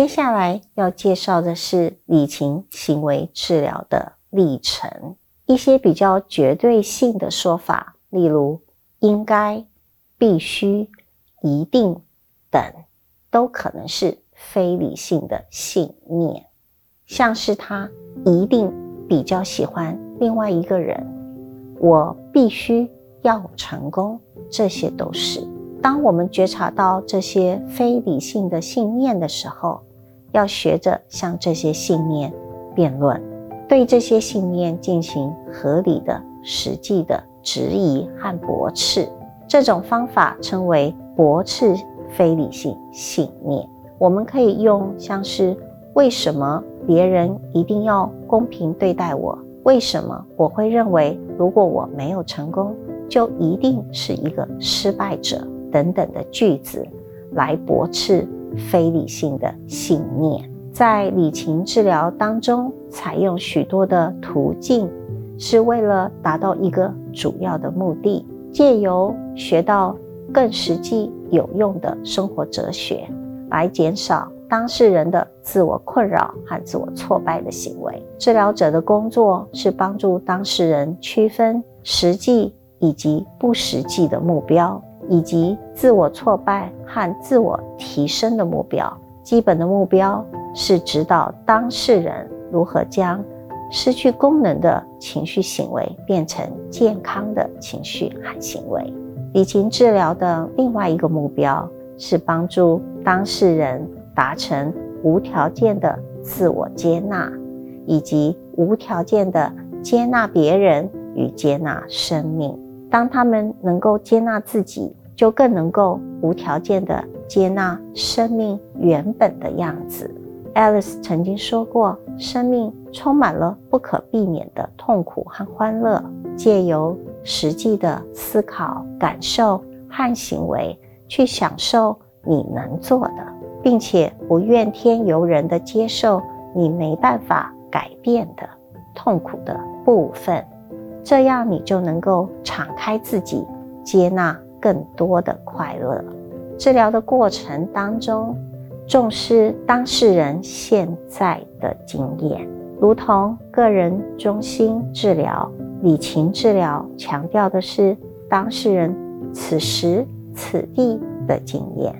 接下来要介绍的是理情行为治疗的历程，一些比较绝对性的说法，例如应该、必须、一定等，都可能是非理性的信念，像是他一定比较喜欢另外一个人，我必须要成功，这些都是。当我们觉察到这些非理性的信念的时候，要学着向这些信念辩论，对这些信念进行合理的、实际的质疑和驳斥。这种方法称为驳斥非理性信念。我们可以用像是“为什么别人一定要公平对待我？为什么我会认为如果我没有成功，就一定是一个失败者？”等等的句子来驳斥非理性的信念，在理情治疗当中，采用许多的途径，是为了达到一个主要的目的，借由学到更实际有用的生活哲学，来减少当事人的自我困扰和自我挫败的行为。治疗者的工作是帮助当事人区分实际以及不实际的目标。以及自我挫败和自我提升的目标，基本的目标是指导当事人如何将失去功能的情绪行为变成健康的情绪和行为。理情治疗的另外一个目标是帮助当事人达成无条件的自我接纳，以及无条件的接纳别人与接纳生命。当他们能够接纳自己。就更能够无条件的接纳生命原本的样子。Alice 曾经说过，生命充满了不可避免的痛苦和欢乐。借由实际的思考、感受和行为，去享受你能做的，并且不怨天尤人的接受你没办法改变的痛苦的部分，这样你就能够敞开自己，接纳。更多的快乐。治疗的过程当中，重视当事人现在的经验，如同个人中心治疗、理情治疗，强调的是当事人此时此地的经验，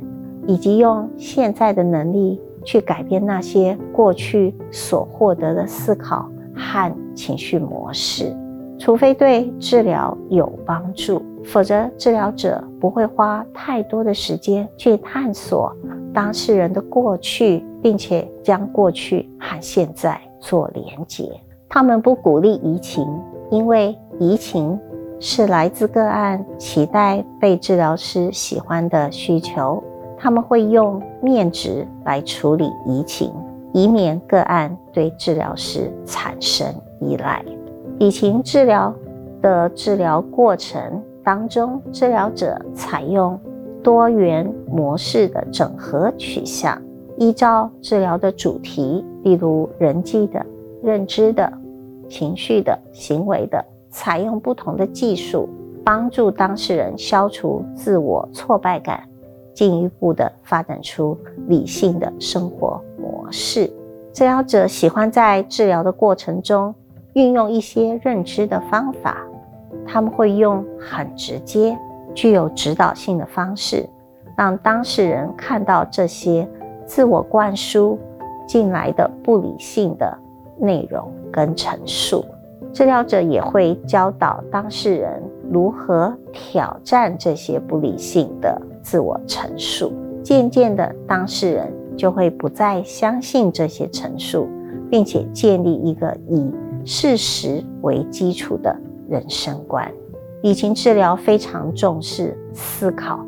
以及用现在的能力去改变那些过去所获得的思考和情绪模式。除非对治疗有帮助。否则，治疗者不会花太多的时间去探索当事人的过去，并且将过去和现在做连结。他们不鼓励移情，因为移情是来自个案期待被治疗师喜欢的需求。他们会用面值来处理移情，以免个案对治疗师产生依赖。移情治疗的治疗过程。当中，治疗者采用多元模式的整合取向，依照治疗的主题，例如人际的、认知的、情绪的、行为的，采用不同的技术，帮助当事人消除自我挫败感，进一步的发展出理性的生活模式。治疗者喜欢在治疗的过程中运用一些认知的方法。他们会用很直接、具有指导性的方式，让当事人看到这些自我灌输进来的不理性的内容跟陈述。治疗者也会教导当事人如何挑战这些不理性的自我陈述。渐渐的，当事人就会不再相信这些陈述，并且建立一个以事实为基础的。人生观，理情治疗非常重视思考、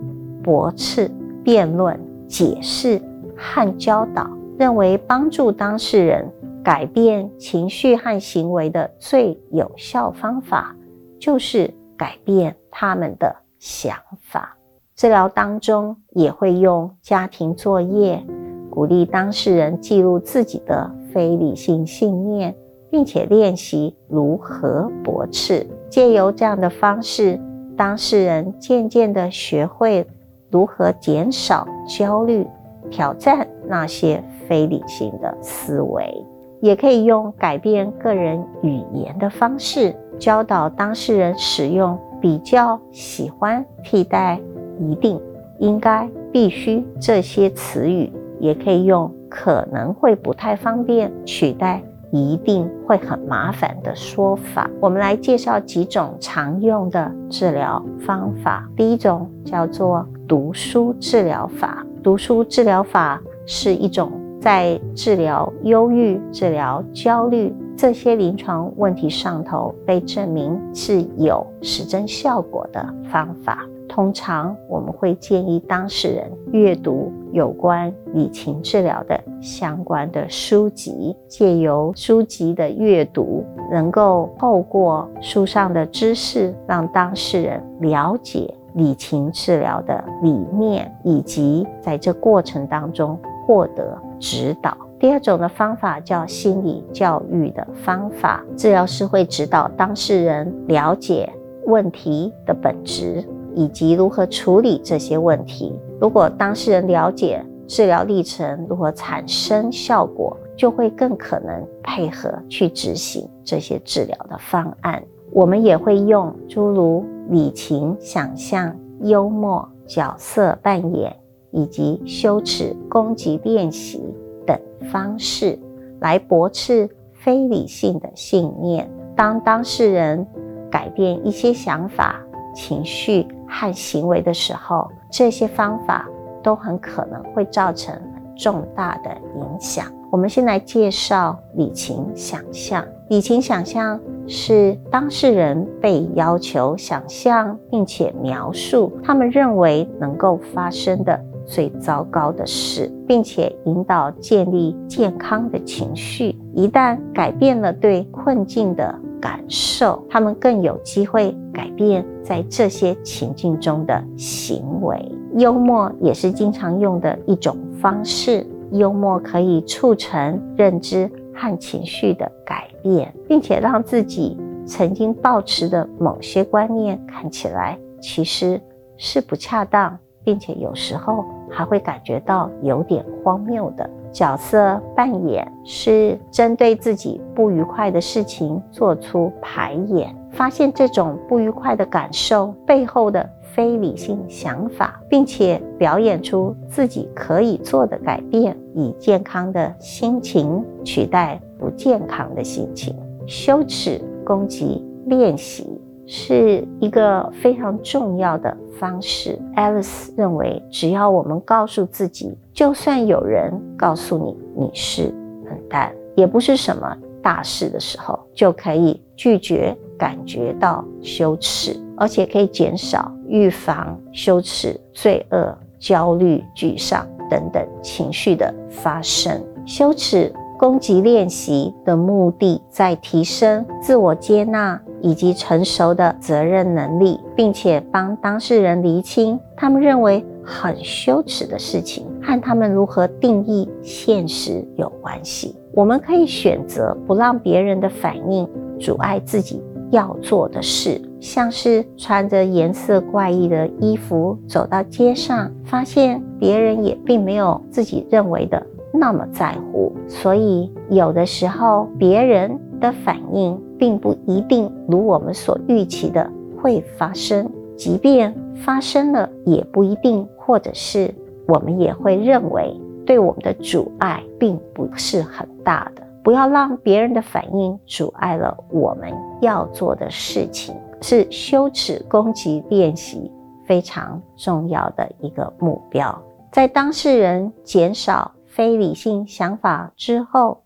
驳斥、辩论、解释和教导，认为帮助当事人改变情绪和行为的最有效方法，就是改变他们的想法。治疗当中也会用家庭作业，鼓励当事人记录自己的非理性信念。并且练习如何驳斥，借由这样的方式，当事人渐渐地学会如何减少焦虑、挑战那些非理性的思维，也可以用改变个人语言的方式教导当事人使用比较、喜欢、替代、一定、应该、必须这些词语，也可以用可能会不太方便取代。一定会很麻烦的说法。我们来介绍几种常用的治疗方法。第一种叫做读书治疗法。读书治疗法是一种在治疗忧郁、治疗焦虑这些临床问题上头被证明是有实证效果的方法。通常我们会建议当事人阅读有关理情治疗的相关的书籍，借由书籍的阅读，能够透过书上的知识，让当事人了解理情治疗的理念，以及在这过程当中获得指导。第二种的方法叫心理教育的方法，治疗师会指导当事人了解问题的本质。以及如何处理这些问题。如果当事人了解治疗历程如何产生效果，就会更可能配合去执行这些治疗的方案。我们也会用诸如理情、想象、幽默、角色扮演以及羞耻、攻击练习等方式来驳斥非理性的信念。当当事人改变一些想法、情绪，和行为的时候，这些方法都很可能会造成重大的影响。我们先来介绍理情想象。理情想象是当事人被要求想象并且描述他们认为能够发生的最糟糕的事，并且引导建立健康的情绪。一旦改变了对困境的感受，他们更有机会改变在这些情境中的行为。幽默也是经常用的一种方式。幽默可以促成认知和情绪的改变，并且让自己曾经抱持的某些观念看起来其实是不恰当，并且有时候还会感觉到有点荒谬的。角色扮演是针对自己不愉快的事情做出排演，发现这种不愉快的感受背后的非理性想法，并且表演出自己可以做的改变，以健康的心情取代不健康的心情。羞耻攻击练习。是一个非常重要的方式。Alice 认为，只要我们告诉自己，就算有人告诉你你是笨蛋，也不是什么大事的时候，就可以拒绝感觉到羞耻，而且可以减少、预防羞耻、罪恶、焦虑、沮丧等等情绪的发生。羞耻攻击练习的目的，在提升自我接纳。以及成熟的责任能力，并且帮当事人厘清他们认为很羞耻的事情和他们如何定义现实有关系。我们可以选择不让别人的反应阻碍自己要做的事，像是穿着颜色怪异的衣服走到街上，发现别人也并没有自己认为的那么在乎。所以有的时候别人的反应。并不一定如我们所预期的会发生，即便发生了，也不一定，或者是我们也会认为对我们的阻碍并不是很大的。不要让别人的反应阻碍了我们要做的事情，是羞耻攻击练习非常重要的一个目标。在当事人减少非理性想法之后。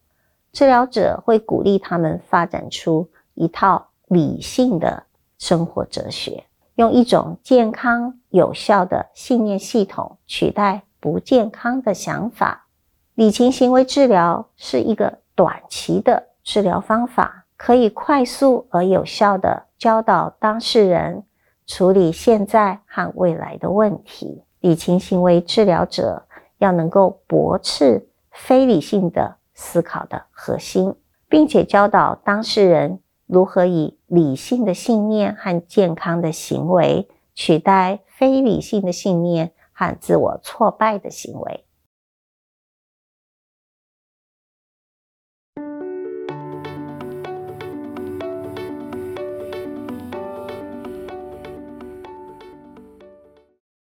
治疗者会鼓励他们发展出一套理性的生活哲学，用一种健康有效的信念系统取代不健康的想法。理情行为治疗是一个短期的治疗方法，可以快速而有效地教导当事人处理现在和未来的问题。理情行为治疗者要能够驳斥非理性的。思考的核心，并且教导当事人如何以理性的信念和健康的行为取代非理性的信念和自我挫败的行为。